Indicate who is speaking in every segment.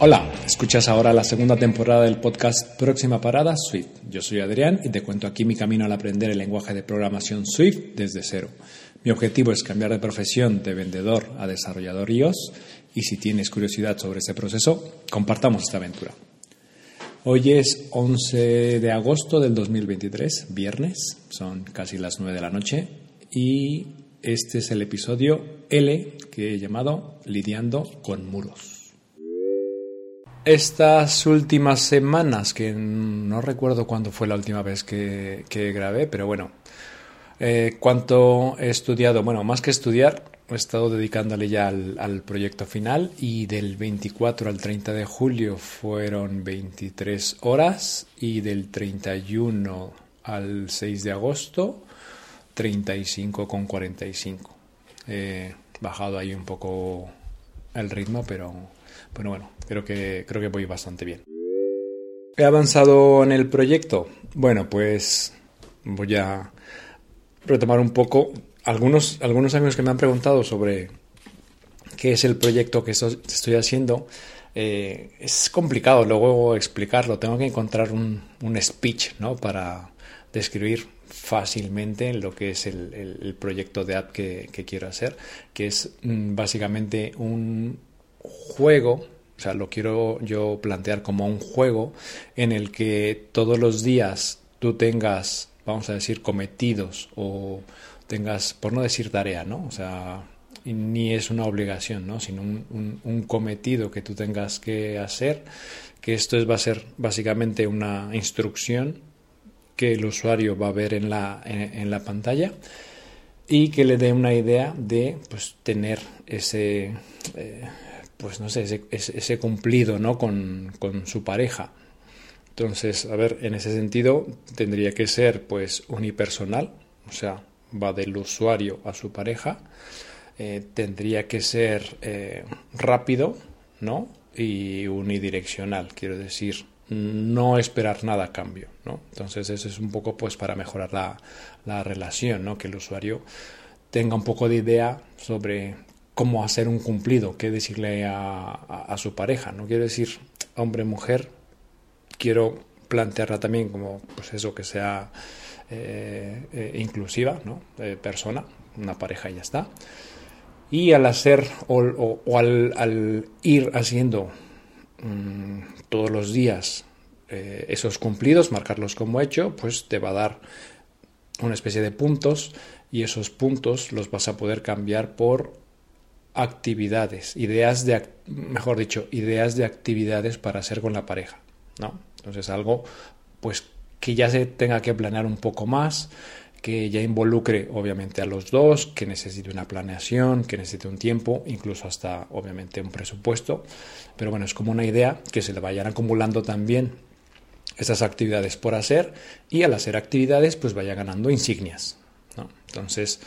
Speaker 1: Hola, escuchas ahora la segunda temporada del podcast Próxima Parada Swift. Yo soy Adrián y te cuento aquí mi camino al aprender el lenguaje de programación Swift desde cero. Mi objetivo es cambiar de profesión de vendedor a desarrollador iOS y si tienes curiosidad sobre ese proceso, compartamos esta aventura. Hoy es 11 de agosto del 2023, viernes, son casi las 9 de la noche y este es el episodio L que he llamado Lidiando con muros. Estas últimas semanas, que no recuerdo cuándo fue la última vez que, grabé, pero bueno, eh, cuánto he estudiado, bueno, más que estudiar, he estado dedicándole ya al, proyecto final y del 24 al 30 de julio fueron 23 horas y del 31 al 6 de agosto 35 con 45. He bajado ahí un poco el ritmo, pero pero bueno, creo que, creo que voy bastante bien. ¿He avanzado en el proyecto? Bueno, pues voy a retomar un poco algunos, algunos amigos que me han preguntado sobre qué es el proyecto que estoy haciendo. Eh, es complicado luego explicarlo. Tengo que encontrar un, un speech ¿no? para describir fácilmente lo que es el, el, proyecto de app que, quiero hacer, que es mm, básicamente un juego, o sea, lo quiero yo plantear como un juego en el que todos los días tú tengas, vamos a decir, cometidos o tengas, por no decir tarea, ¿no? O sea, ni es una obligación, ¿no? Sino un, cometido que tú tengas que hacer, que esto es, va a ser básicamente una instrucción que el usuario va a ver en la, en, la pantalla y que le dé una idea de pues, tener ese, eh, pues no sé, ese, cumplido ¿no? Con, con, su pareja. Entonces, a ver, en ese sentido tendría que ser pues unipersonal, o sea, va del usuario a su pareja, eh, tendría que ser eh, rápido, ¿no? Y unidireccional, quiero decir, no esperar nada a cambio, ¿no? Entonces eso es un poco pues para mejorar la, la relación, ¿no? Que el usuario tenga un poco de idea sobre cómo hacer un cumplido, qué decirle a, su pareja. No quiero decir hombre-mujer, quiero plantearla también como, pues eso, que sea eh, eh, inclusiva, ¿no? persona, una pareja y ya está. Y al hacer o, al, ir haciendo mm, todos los días eh, esos cumplidos, marcarlos como hecho, pues te va a dar una especie de puntos y esos puntos los vas a poder cambiar por actividades, ideas de, mejor dicho, ideas de actividades para hacer con la pareja, ¿no? Entonces algo, pues que ya se tenga que planear un poco más, que ya involucre obviamente a los dos, que necesite una planeación, que necesite un tiempo, incluso hasta obviamente un presupuesto, pero bueno, es como una idea que se le vayan acumulando también esas actividades por hacer y al hacer actividades pues vaya ganando insignias, ¿no? Entonces,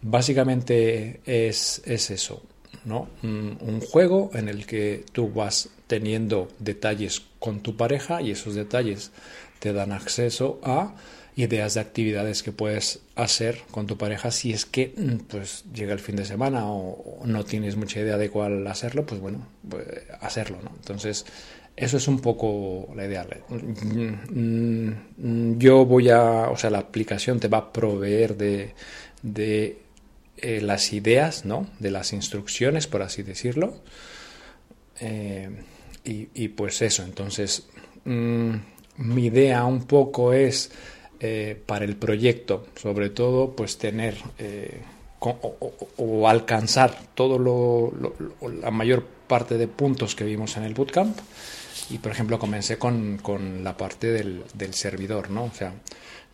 Speaker 1: básicamente es, es eso, ¿no? Un, juego en el que tú vas teniendo detalles con tu pareja y esos detalles te dan acceso a ideas de actividades que puedes hacer con tu pareja si es que mm, pues llega el fin de semana o, no tienes mucha idea de cuál hacerlo, pues bueno, pues hacerlo, ¿no? Entonces, eso es un poco la idea. Mm, mm, yo voy a, o sea, la aplicación te va a proveer de eh, las ideas, ¿no? De las instrucciones, por así decirlo. Eh, y, pues eso, entonces mm, mi idea un poco es eh, para el proyecto, sobre todo, pues tener o, alcanzar todo lo, la mayor parte de puntos que vimos en el bootcamp. Y por ejemplo, comencé con, con la parte del, del servidor, ¿no? O sea,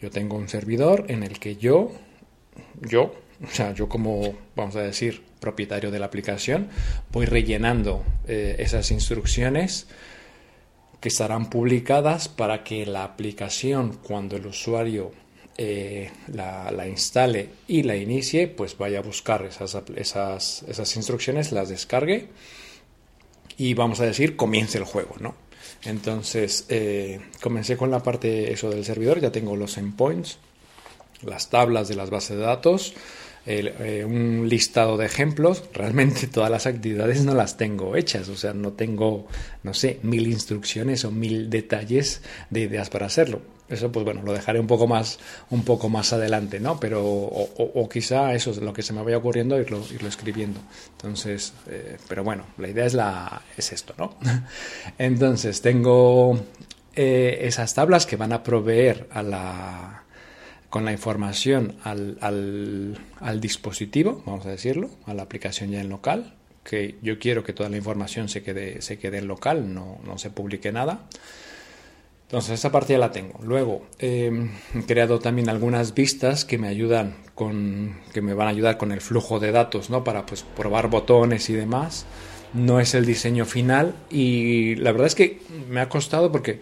Speaker 1: yo tengo un servidor en el que yo, yo, o sea, yo como, vamos a decir, propietario de la aplicación, voy rellenando eh, esas instrucciones que estarán publicadas para que la aplicación, cuando el usuario eh, la, instale y la inicie, pues vaya a buscar esas, esas, esas instrucciones, las descargue y vamos a decir, comience el juego, ¿no? Entonces, eh, comencé con la parte eso del servidor, ya tengo los endpoints, las tablas de las bases de datos, eh, un listado de ejemplos, realmente todas las actividades no las tengo hechas, o sea, no tengo, no sé, mil instrucciones o mil detalles de ideas para hacerlo. Eso, pues bueno, lo dejaré un poco más, un poco más adelante, ¿no? Pero, o, quizá eso es lo que se me vaya ocurriendo, irlo, irlo escribiendo. Entonces, eh, pero bueno, la idea es, la, es esto, ¿no? Entonces, tengo eh, esas tablas que van a proveer a la, con la información al, al, dispositivo, vamos a decirlo, a la aplicación ya en local, que yo quiero que toda la información se quede, se quede en local, no, no se publique nada. Entonces, esta parte ya la tengo. Luego, em, he creado también algunas vistas que me ayudan con, que me van a ayudar con el flujo de datos, ¿no? Para pues probar botones y demás. No es el diseño final y la verdad es que me ha costado porque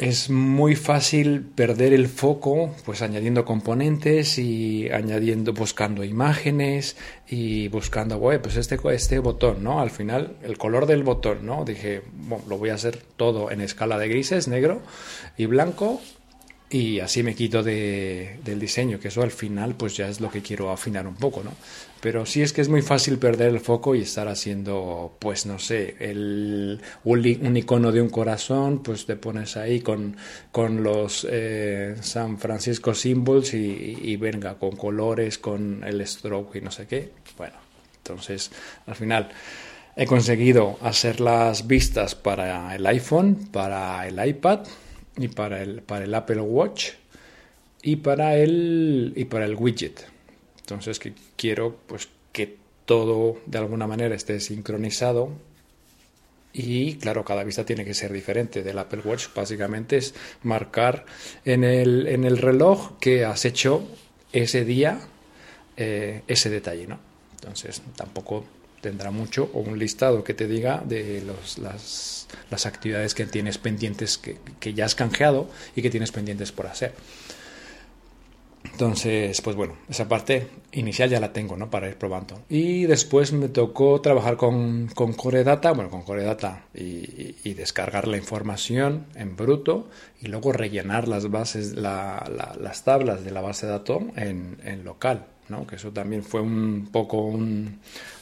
Speaker 1: es muy fácil perder el foco pues añadiendo componentes y añadiendo buscando imágenes y buscando web pues este este botón no al final el color del botón no dije bueno, lo voy a hacer todo en escala de grises negro y blanco y así me quito de, del diseño, que eso al final pues ya es lo que quiero afinar un poco, ¿no? Pero sí es que es muy fácil perder el foco y estar haciendo, pues no sé, el, un, icono de un corazón, pues te pones ahí con, con los eh, San Francisco Symbols y, y venga, con colores, con el stroke y no sé qué. Bueno, entonces al final he conseguido hacer las vistas para el iPhone, para el iPad, y para el, para el Apple Watch y para el, y para el widget. Entonces que quiero pues que todo de alguna manera esté sincronizado y claro, cada vista tiene que ser diferente. Del Apple Watch básicamente es marcar en el, en el reloj que has hecho ese día eh, ese detalle, ¿no? Entonces tampoco tendrá mucho o un listado que te diga de los, las, las, actividades que tienes pendientes, que, que, ya has canjeado y que tienes pendientes por hacer. Entonces, pues bueno, esa parte inicial ya la tengo, ¿no? Para ir probando. Y después me tocó trabajar con, con Core Data, bueno, con Core Data y, descargar la información en bruto y luego rellenar las bases, la, la, las tablas de la base de datos en, en local, ¿no? Que eso también fue un poco un,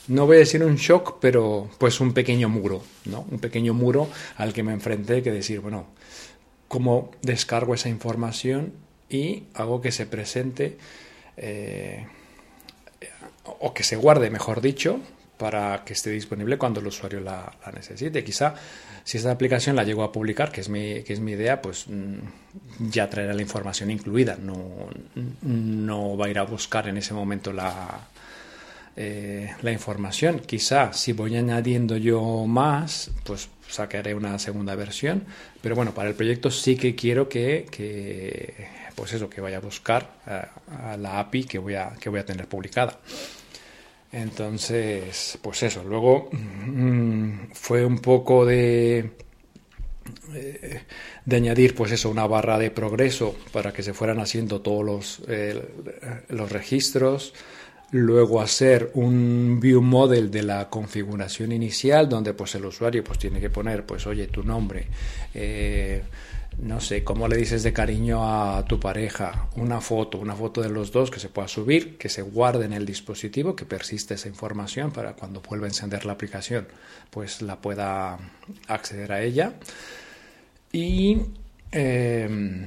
Speaker 1: no voy a decir un shock, pero pues un pequeño muro, ¿no? Un pequeño muro al que me enfrenté que decir, bueno, ¿cómo descargo esa información y hago que se presente eh, o que se guarde, mejor dicho, para que esté disponible cuando el usuario la, necesite. Quizá si esta aplicación la llego a publicar, que es mi, que es mi idea, pues mm, ya traerá la información incluida. No, no va a ir a buscar en ese momento la, eh, la información. Quizá si voy añadiendo yo más, pues sacaré una segunda versión. Pero bueno, para el proyecto sí que quiero que, pues eso, que vaya a buscar a, la API que voy a, que voy a tener publicada. Entonces, pues eso. Luego mm, fue un poco de eh, de añadir pues eso una barra de progreso para que se fueran haciendo todos los, eh, los registros luego hacer un view model de la configuración inicial donde pues el usuario pues tiene que poner pues oye tu nombre eh, no sé cómo le dices de cariño a tu pareja una foto una foto de los dos que se pueda subir que se guarde en el dispositivo que persiste esa información para cuando vuelva a encender la aplicación pues la pueda acceder a ella. Y eh,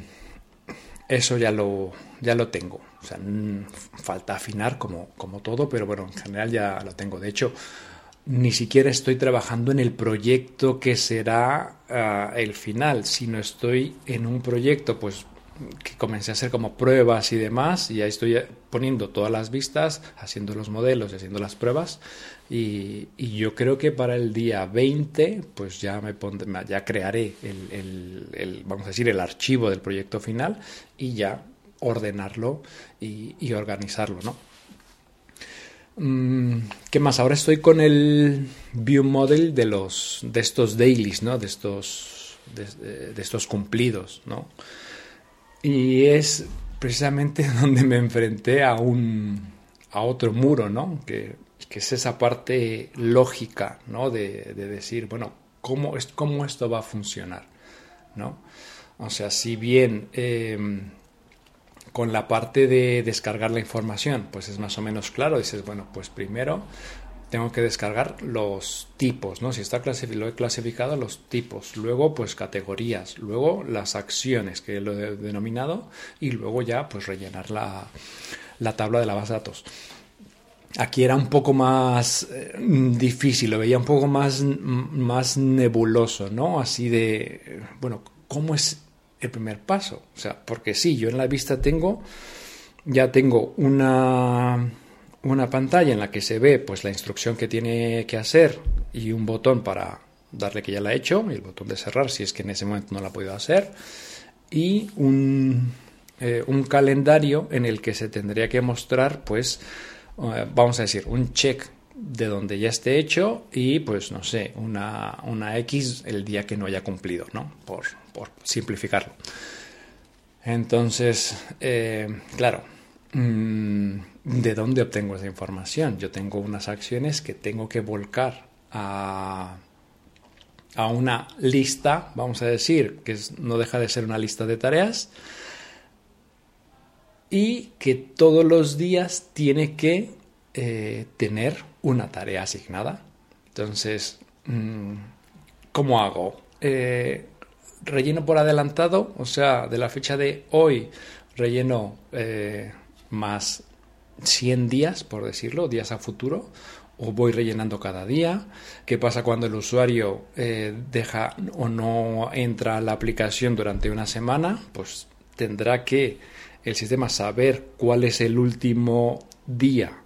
Speaker 1: eso ya lo ya lo tengo o sea, falta afinar como, como todo, pero bueno, en general ya lo tengo. De hecho, ni siquiera estoy trabajando en el proyecto que será uh, el final, sino estoy en un proyecto pues que comencé a hacer como pruebas y demás, y ya estoy poniendo todas las vistas, haciendo los modelos y haciendo las pruebas, y, yo creo que para el día 20, pues ya me pondré, ya crearé el, el, vamos a decir, el archivo del proyecto final, y ya ordenarlo y, organizarlo, ¿no? Mm, ¿Qué más? Ahora estoy con el view model de los de estos dailies, ¿no? De estos de, estos cumplidos, ¿no? Y es precisamente donde me enfrenté a un a otro muro, ¿no? Que, que es esa parte lógica, ¿no? De, decir, bueno, ¿cómo, es, ¿cómo esto va a funcionar? ¿no? O sea, si bien eh, con la parte de descargar la información, pues es más o menos claro. Dices, bueno, pues primero tengo que descargar los tipos, ¿no? Si está clasificado, lo he clasificado los tipos, luego pues categorías, luego las acciones que lo he denominado y luego ya pues rellenar la, la tabla de la base de datos. Aquí era un poco más eh, difícil, lo veía un poco más, más nebuloso, ¿no? Así de, bueno, ¿cómo es el primer paso? O sea, porque sí, yo en la vista tengo, ya tengo una, una pantalla en la que se ve pues la instrucción que tiene que hacer y un botón para darle que ya la he hecho y el botón de cerrar si es que en ese momento no la ha podido hacer y un, eh, un calendario en el que se tendría que mostrar pues eh, vamos a decir, un check de donde ya esté hecho y pues no sé, una, una X el día que no haya cumplido, ¿no? Por, por simplificarlo. Entonces, eh, claro, mm, ¿de dónde obtengo esa información? Yo tengo unas acciones que tengo que volcar a, a una lista, vamos a decir, que no deja de ser una lista de tareas, y que todos los días tiene que eh, tener una tarea asignada. Entonces, mm, ¿cómo hago? Eh, relleno por adelantado, o sea, de la fecha de hoy relleno eh, más 100 días, por decirlo, días a futuro, o voy rellenando cada día. ¿Qué pasa cuando el usuario deja o no entra a la aplicación durante una semana? Pues tendrá que el sistema saber cuál es el último día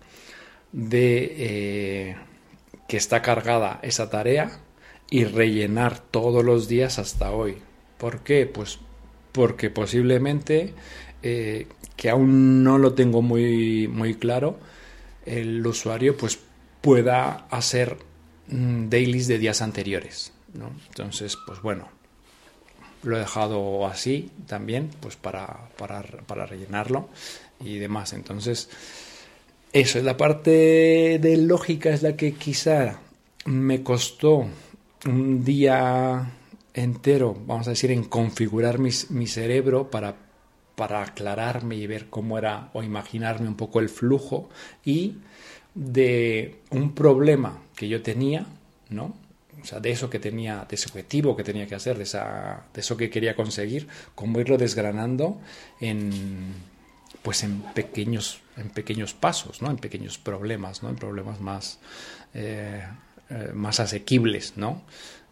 Speaker 1: de eh, que está cargada esa tarea y rellenar todos los días hasta hoy. ¿Por qué? Pues porque posiblemente, eh, que aún no lo tengo muy, muy claro, el usuario pues pueda hacer mm, dailies de días anteriores. Entonces, pues bueno, lo he dejado así también, pues para, para, rellenarlo y demás. Entonces, eso es la parte de lógica, es la que quizá me costó un día entero, vamos a decir, en configurar mi, cerebro para, para aclararme y ver cómo era o imaginarme un poco el flujo y de un problema que yo tenía, ¿no? o sea, de eso que tenía, de ese objetivo que tenía que hacer, de, esa, de eso que quería conseguir, cómo irlo desgranando en, pues en pequeños, en pequeños pasos, ¿no? En pequeños problemas, ¿no? En problemas más, eh, eh, más asequibles, ¿no?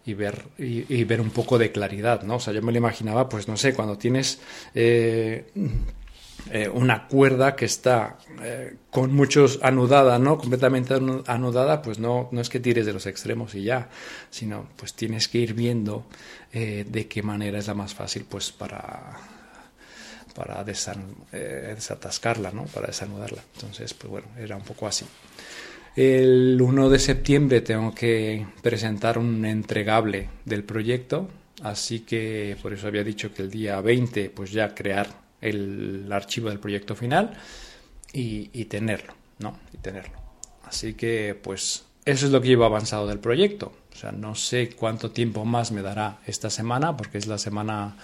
Speaker 1: y ver, y, ver un poco de claridad, ¿no? O sea, yo me lo imaginaba, pues no sé, cuando tienes eh, eh, una cuerda que está eh, con muchos anudada, ¿no? Completamente anudada, pues no, no es que tires de los extremos y ya, sino pues tienes que ir viendo eh, de qué manera es la más fácil, pues para para desatascarla, ¿no? Para desanudarla. Entonces, pues bueno, era un poco así. El 1 de septiembre tengo que presentar un entregable del proyecto, así que por eso había dicho que el día 20 pues ya crear el archivo del proyecto final y, tenerlo, ¿no? Y tenerlo. Así que, pues, eso es lo que llevo avanzado del proyecto. O sea, no sé cuánto tiempo más me dará esta semana, porque es la semana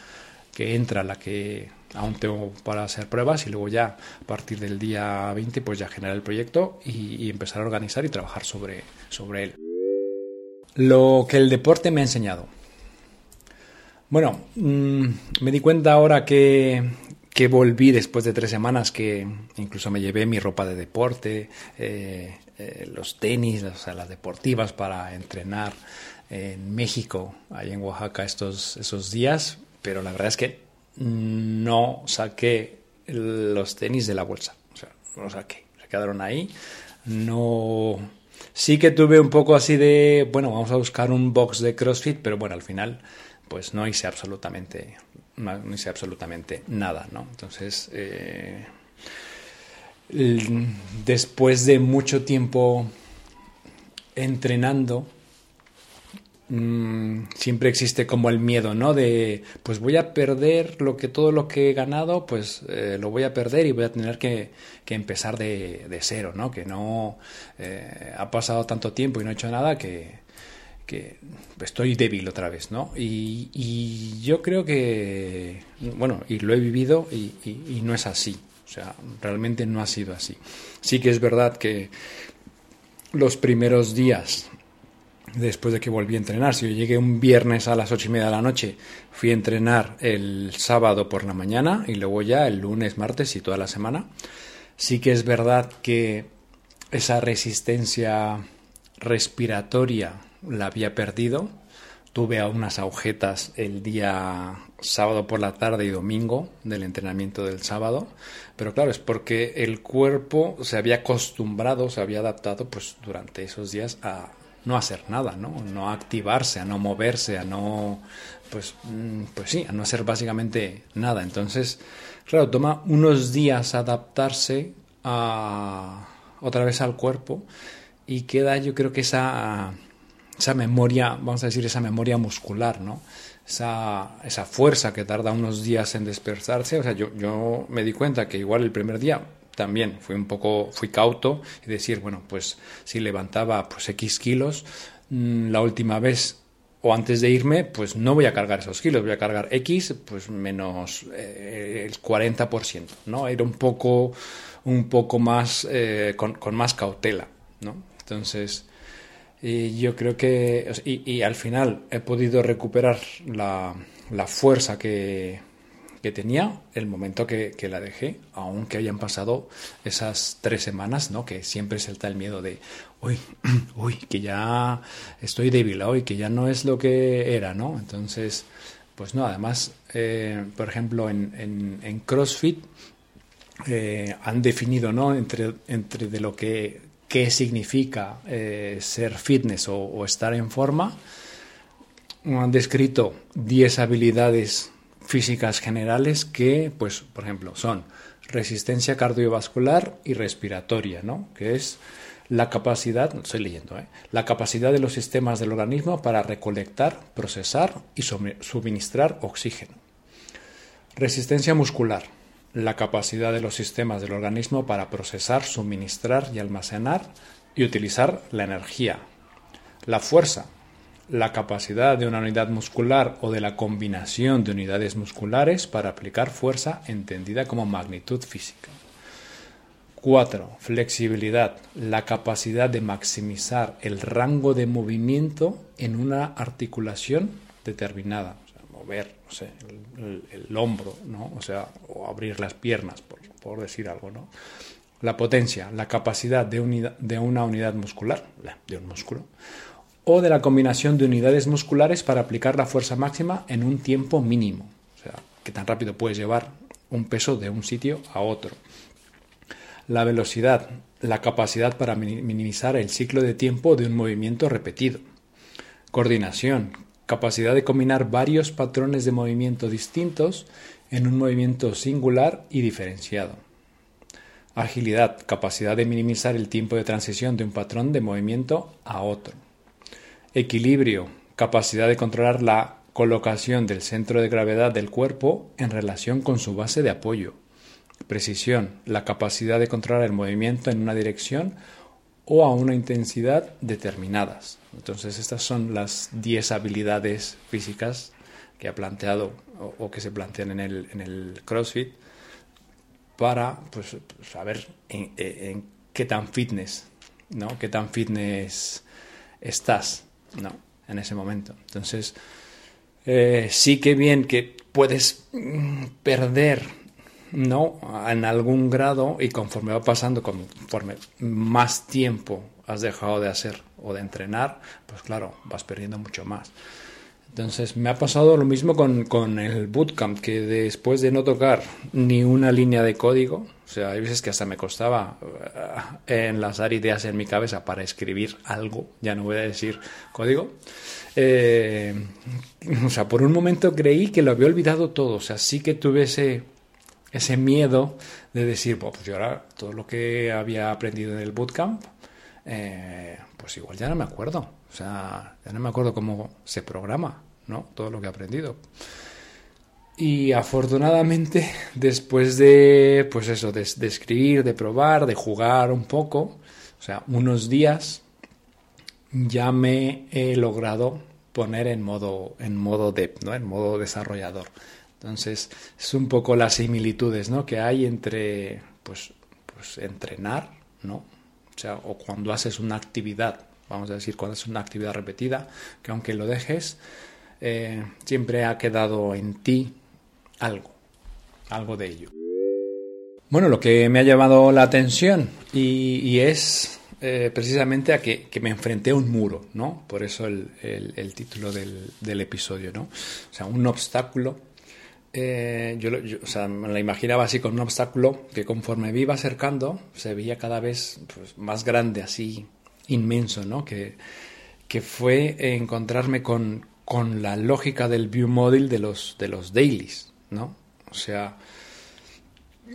Speaker 1: que entra la que aún tengo para hacer pruebas y luego ya a partir del día 20 pues ya generar el proyecto y, empezar a organizar y trabajar sobre, sobre él. Lo que el deporte me ha enseñado. Bueno, mm, me di cuenta ahora que, que volví después de tres semanas, que incluso me llevé mi ropa de deporte, eh, eh, los tenis, o sea, las deportivas para entrenar en México, ahí en Oaxaca estos esos días, pero la verdad es que no saqué los tenis de la bolsa, o sea, no los saqué, se quedaron ahí, no... Sí que tuve un poco así de, bueno, vamos a buscar un box de CrossFit, pero bueno, al final pues no hice absolutamente no, hice absolutamente nada, ¿no? Entonces, eh, después de mucho tiempo entrenando, mm, siempre existe como el miedo, ¿no? De, pues voy a perder lo que todo lo que he ganado, pues eh, lo voy a perder y voy a tener que, empezar de, cero, ¿no? Que no eh, ha pasado tanto tiempo y no he hecho nada que, que estoy débil otra vez, ¿no? Y, yo creo que, bueno, y lo he vivido y, y, no es así. O sea, realmente no ha sido así. Sí que es verdad que los primeros días después de que volví a entrenar. Si yo llegué un viernes a las ocho y media de la noche, fui a entrenar el sábado por la mañana y luego ya el lunes, martes y toda la semana. Sí que es verdad que esa resistencia respiratoria la había perdido. Tuve unas agujetas el día sábado por la tarde y domingo del entrenamiento del sábado, pero claro, es porque el cuerpo se había acostumbrado, se había adaptado pues durante esos días a no hacer nada, ¿no? No activarse, a no moverse, a no pues mm, pues sí, a no hacer básicamente nada. Entonces, claro, toma unos días adaptarse a otra vez al cuerpo y queda yo creo que esa esa memoria, vamos a decir, esa memoria muscular, ¿no? Esa, esa fuerza que tarda unos días en despertarse. O sea, yo, yo me di cuenta que igual el primer día también fui un poco, fui cauto y decir, bueno, pues si levantaba pues X kilos, mm, la última vez o antes de irme, pues no voy a cargar esos kilos, voy a cargar X, pues menos eh, el 40%, ¿no? Ir un poco, un poco más, eh, con, más cautela, ¿no? Entonces, y yo creo que, y, al final he podido recuperar la, la fuerza que, que, tenía el momento que, que, la dejé, aunque hayan pasado esas tres semanas, ¿no? Que siempre salta el miedo de, uy, uy, que ya estoy débil hoy, que ya no es lo que era, ¿no? Entonces, pues no, además, eh, por ejemplo, en, en, CrossFit eh, han definido, ¿no? Entre, entre de lo que qué significa eh, ser fitness o, estar en forma. Han descrito 10 habilidades físicas generales que, pues, por ejemplo, son resistencia cardiovascular y respiratoria, ¿no? Que es la capacidad, estoy leyendo, ¿eh? la capacidad de los sistemas del organismo para recolectar, procesar y suministrar oxígeno. Resistencia muscular, la capacidad de los sistemas del organismo para procesar, suministrar y almacenar y utilizar la energía. La fuerza, la capacidad de una unidad muscular o de la combinación de unidades musculares para aplicar fuerza entendida como magnitud física. 4. Flexibilidad, la capacidad de maximizar el rango de movimiento en una articulación determinada ver, no sé, el, hombro, ¿no? O sea, o abrir las piernas, por, decir algo, ¿no? La potencia, la capacidad de, de una unidad muscular, de un músculo, o de la combinación de unidades musculares para aplicar la fuerza máxima en un tiempo mínimo. O sea, que tan rápido puedes llevar un peso de un sitio a otro. La velocidad, la capacidad para minimizar el ciclo de tiempo de un movimiento repetido. Coordinación, capacidad de combinar varios patrones de movimiento distintos en un movimiento singular y diferenciado. Agilidad, capacidad de minimizar el tiempo de transición de un patrón de movimiento a otro. Equilibrio, capacidad de controlar la colocación del centro de gravedad del cuerpo en relación con su base de apoyo. Precisión, la capacidad de controlar el movimiento en una dirección o a una intensidad determinadas. Entonces estas son las 10 habilidades físicas que ha planteado o, que se plantean en el, en el CrossFit para pues, saber en, qué tan fitness, ¿no? Qué tan fitness estás, ¿no? En ese momento. Entonces, eh, sí que bien que puedes mm, perder no en algún grado y conforme va pasando, conforme más tiempo has dejado de hacer o de entrenar, pues claro, vas perdiendo mucho más. Entonces me ha pasado lo mismo con, con, el bootcamp, que después de no tocar ni una línea de código, o sea, hay veces que hasta me costaba eh, enlazar ideas en mi cabeza para escribir algo, ya no voy a decir código. Eh, o sea, por un momento creí que lo había olvidado todo, o sea, sí que tuve ese ese miedo de decir, pues yo ahora todo lo que había aprendido en el bootcamp, eh, pues igual ya no me acuerdo. O sea, ya no me acuerdo cómo se programa, ¿no? Todo lo que he aprendido. Y afortunadamente, después de, pues eso, de, escribir, de probar, de jugar un poco, o sea, unos días, ya me he logrado poner en modo, en modo dev, ¿no? En modo desarrollador. Entonces, es un poco las similitudes, ¿no? Que hay entre, pues, pues entrenar, ¿no? O sea, o cuando haces una actividad, vamos a decir, cuando haces una actividad repetida, que aunque lo dejes, eh, siempre ha quedado en ti algo, algo de ello. Bueno, lo que me ha llamado la atención y, es eh, precisamente a que, me enfrenté a un muro, ¿no? Por eso el, título del, episodio, ¿no? O sea, un obstáculo. Eh, yo, o sea, me la imaginaba así con un obstáculo que conforme me iba acercando se veía cada vez pues, más grande, así inmenso, ¿no? Que, que fue encontrarme con, con la lógica del view model de los, de los dailies, ¿no? O sea,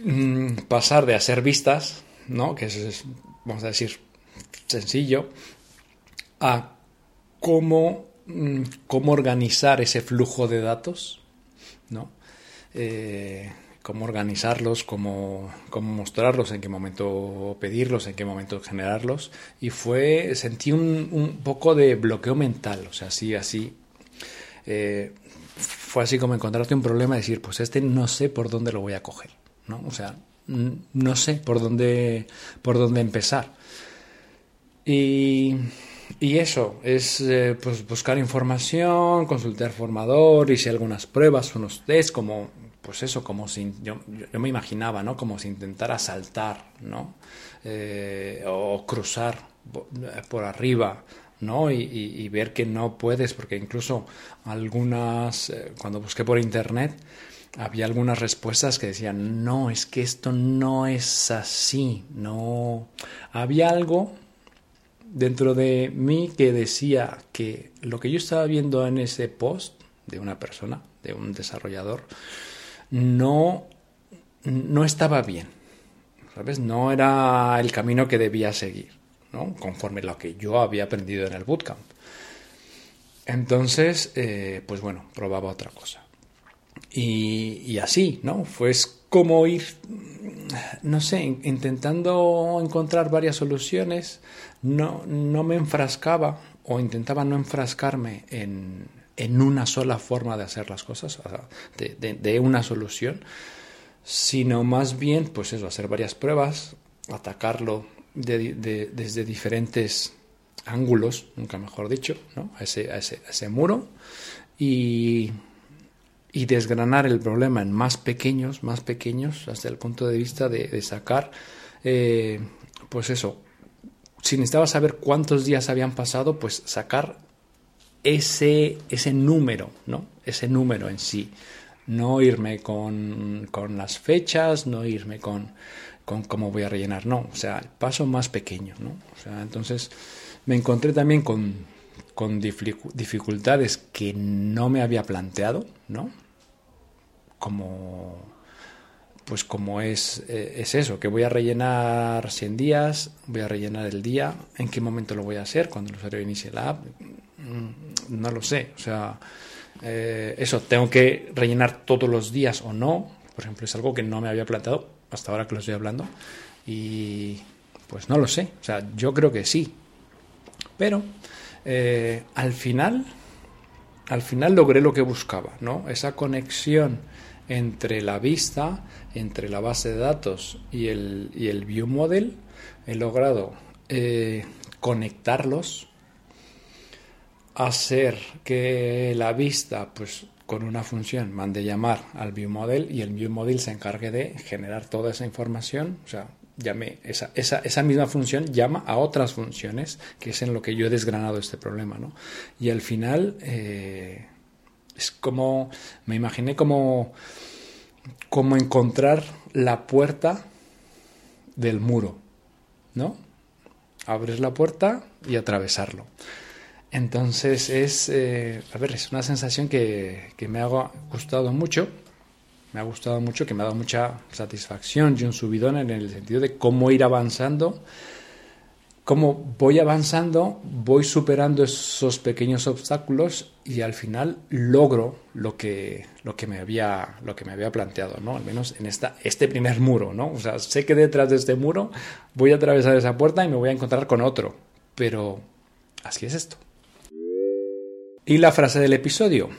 Speaker 1: mm, pasar de hacer vistas, ¿no? Que es, vamos a decir, sencillo, a cómo, mm, cómo organizar ese flujo de datos, ¿no? Eh, cómo organizarlos, cómo, cómo, mostrarlos, en qué momento pedirlos, en qué momento generarlos. Y fue, sentí un, poco de bloqueo mental, o sea, así, así, eh, fue así como encontrarte un problema y decir, pues este no sé por dónde lo voy a coger, ¿no? O sea, no sé por dónde, por dónde empezar. Y, y eso, es eh, pues buscar información, consultar formador, si algunas pruebas, unos test, como, pues eso, como si, yo, yo me imaginaba, ¿no? Como si intentara saltar, ¿no? Eh, o cruzar por arriba ¿no? Y, ver que no puedes, porque incluso algunas, eh, cuando busqué por internet, había algunas respuestas que decían, no, es que esto no es así, no. Había algo dentro de mí que decía que lo que yo estaba viendo en ese post de una persona, de un desarrollador, no, no estaba bien, ¿sabes? No era el camino que debía seguir conforme lo que yo había aprendido en el bootcamp. Entonces, eh, pues bueno, probaba otra cosa. Y, así, ¿no? Fue como ir, no sé, intentando encontrar varias soluciones, no, no me enfrascaba o intentaba no enfrascarme en, en una sola forma de hacer las cosas, de, una solución, sino más bien, pues eso, hacer varias pruebas, atacarlo de, desde diferentes ángulos, nunca mejor dicho, ¿no? a, ese, a, ese, muro y, y, desgranar el problema en más pequeños, más pequeños, hasta el punto de vista de, sacar, eh, pues eso, si necesitaba saber cuántos días habían pasado, pues sacar ese, ese número, ¿no? Ese número en sí. No irme con, con las fechas, no irme con, con cómo voy a rellenar, no, o sea, el paso más pequeño, ¿no? O sea, entonces me encontré también con, con dificultades que no me había planteado, ¿no? Como, pues como es, eh, es eso, que voy a rellenar 100 días, voy a rellenar el día, en qué momento lo voy a hacer, cuando el usuario inicie la app, mm, no lo sé, o sea, eh, eso, tengo que rellenar todos los días o no, por ejemplo, es algo que no me había planteado hasta ahora que lo estoy hablando. Y pues no lo sé. O sea, yo creo que sí. Pero eh, al final, al final logré lo que buscaba, ¿no? Esa conexión entre la vista, entre la base de datos y el, y el view model. He logrado eh, conectarlos, hacer que la vista pues con una función mande llamar al viewModel y el viewModel se encargue de generar toda esa información, o sea, llame esa, esa, esa, misma función llama a otras funciones, que es en lo que yo he desgranado este problema, ¿no? Y al final eh, es como, me imaginé como, como encontrar la puerta del muro, ¿no? Abres la puerta y atravesarlo. Entonces es, eh, a ver, es una sensación que, me ha gustado mucho, me ha gustado mucho, que me ha dado mucha satisfacción y un subidón en el sentido de cómo ir avanzando, cómo voy avanzando, voy superando esos pequeños obstáculos y al final logro lo que, lo que, me, había, lo que me había planteado, ¿no? Al menos en esta, este primer muro, ¿no? O sea, sé que detrás de este muro voy a atravesar esa puerta y me voy a encontrar con otro, pero así es esto. Y la frase del episodio,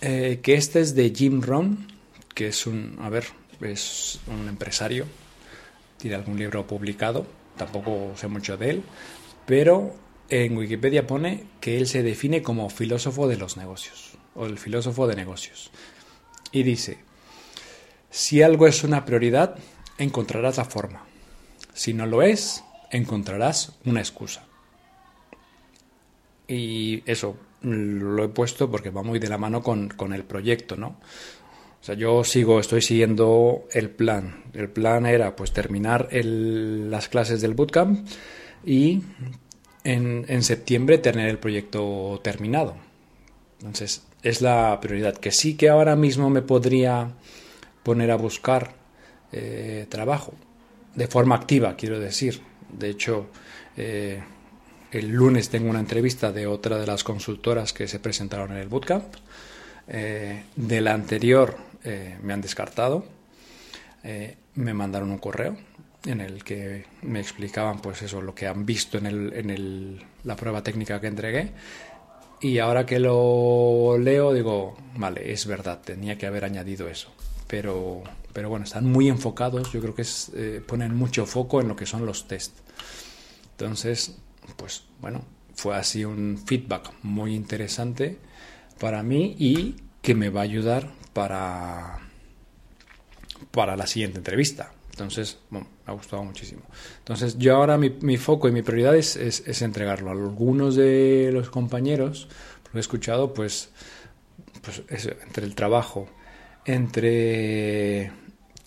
Speaker 1: eh, que este es de Jim Rohn, que es un, a ver, es un empresario, tiene algún libro publicado, tampoco sé mucho de él, pero en Wikipedia pone que él se define como filósofo de los negocios, o el filósofo de negocios. Y dice, si algo es una prioridad, encontrarás la forma. Si no lo es, encontrarás una excusa. Y eso lo he puesto porque va muy de la mano con, con el proyecto, ¿no? O sea, yo sigo, estoy siguiendo el plan. El plan era pues terminar las clases del bootcamp y en, en, septiembre tener el proyecto terminado. Entonces, es la prioridad. Que sí que ahora mismo me podría poner a buscar eh, trabajo de forma activa, quiero decir. De hecho, eh, el lunes tengo una entrevista de otra de las consultoras que se presentaron en el bootcamp. Eh, de la anterior eh, me han descartado. Eh, me mandaron un correo en el que me explicaban pues eso, lo que han visto en, el, en el, la prueba técnica que entregué. Y ahora que lo leo digo, vale, es verdad, tenía que haber añadido eso. Pero, pero bueno, están muy enfocados, yo creo que es, ponen mucho foco en lo que son los test. Entonces, pues bueno, fue así un feedback muy interesante para mí y que me va a ayudar para, para la siguiente entrevista. Entonces, bueno, me ha gustado muchísimo. Entonces, yo ahora mi, foco y mi prioridad es, es, entregarlo. A algunos de los compañeros, lo he escuchado, pues, pues entre el trabajo, entre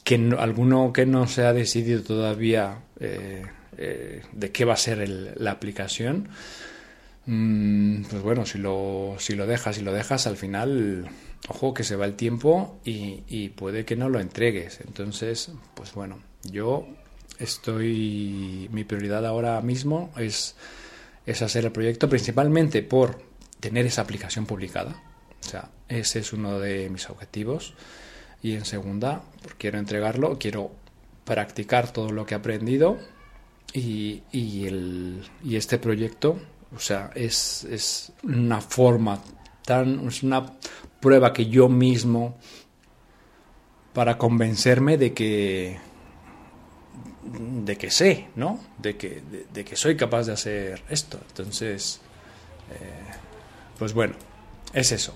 Speaker 1: que alguno que no se ha decidido todavía eh, eh, de qué va a ser la aplicación, mm, pues bueno, si lo, si lo dejas y lo dejas, al final ojo que se va el tiempo y, puede que no lo entregues. Entonces, pues bueno, yo estoy, mi prioridad ahora mismo es, es hacer el proyecto principalmente por tener esa aplicación publicada. O sea, ese es uno de mis objetivos. Y en segunda, porque quiero entregarlo, quiero practicar todo lo que he aprendido y, y, el, y este proyecto, o sea, es, es una forma tan, es una prueba que yo mismo para convencerme de que de que sé, ¿no? De que, de, que soy capaz de hacer esto. Entonces, eh, pues bueno, es eso.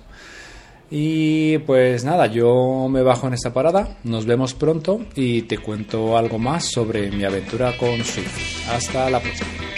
Speaker 1: Y pues nada, yo me bajo en esta parada, nos vemos pronto y te cuento algo más sobre mi aventura con Swift. Hasta la próxima.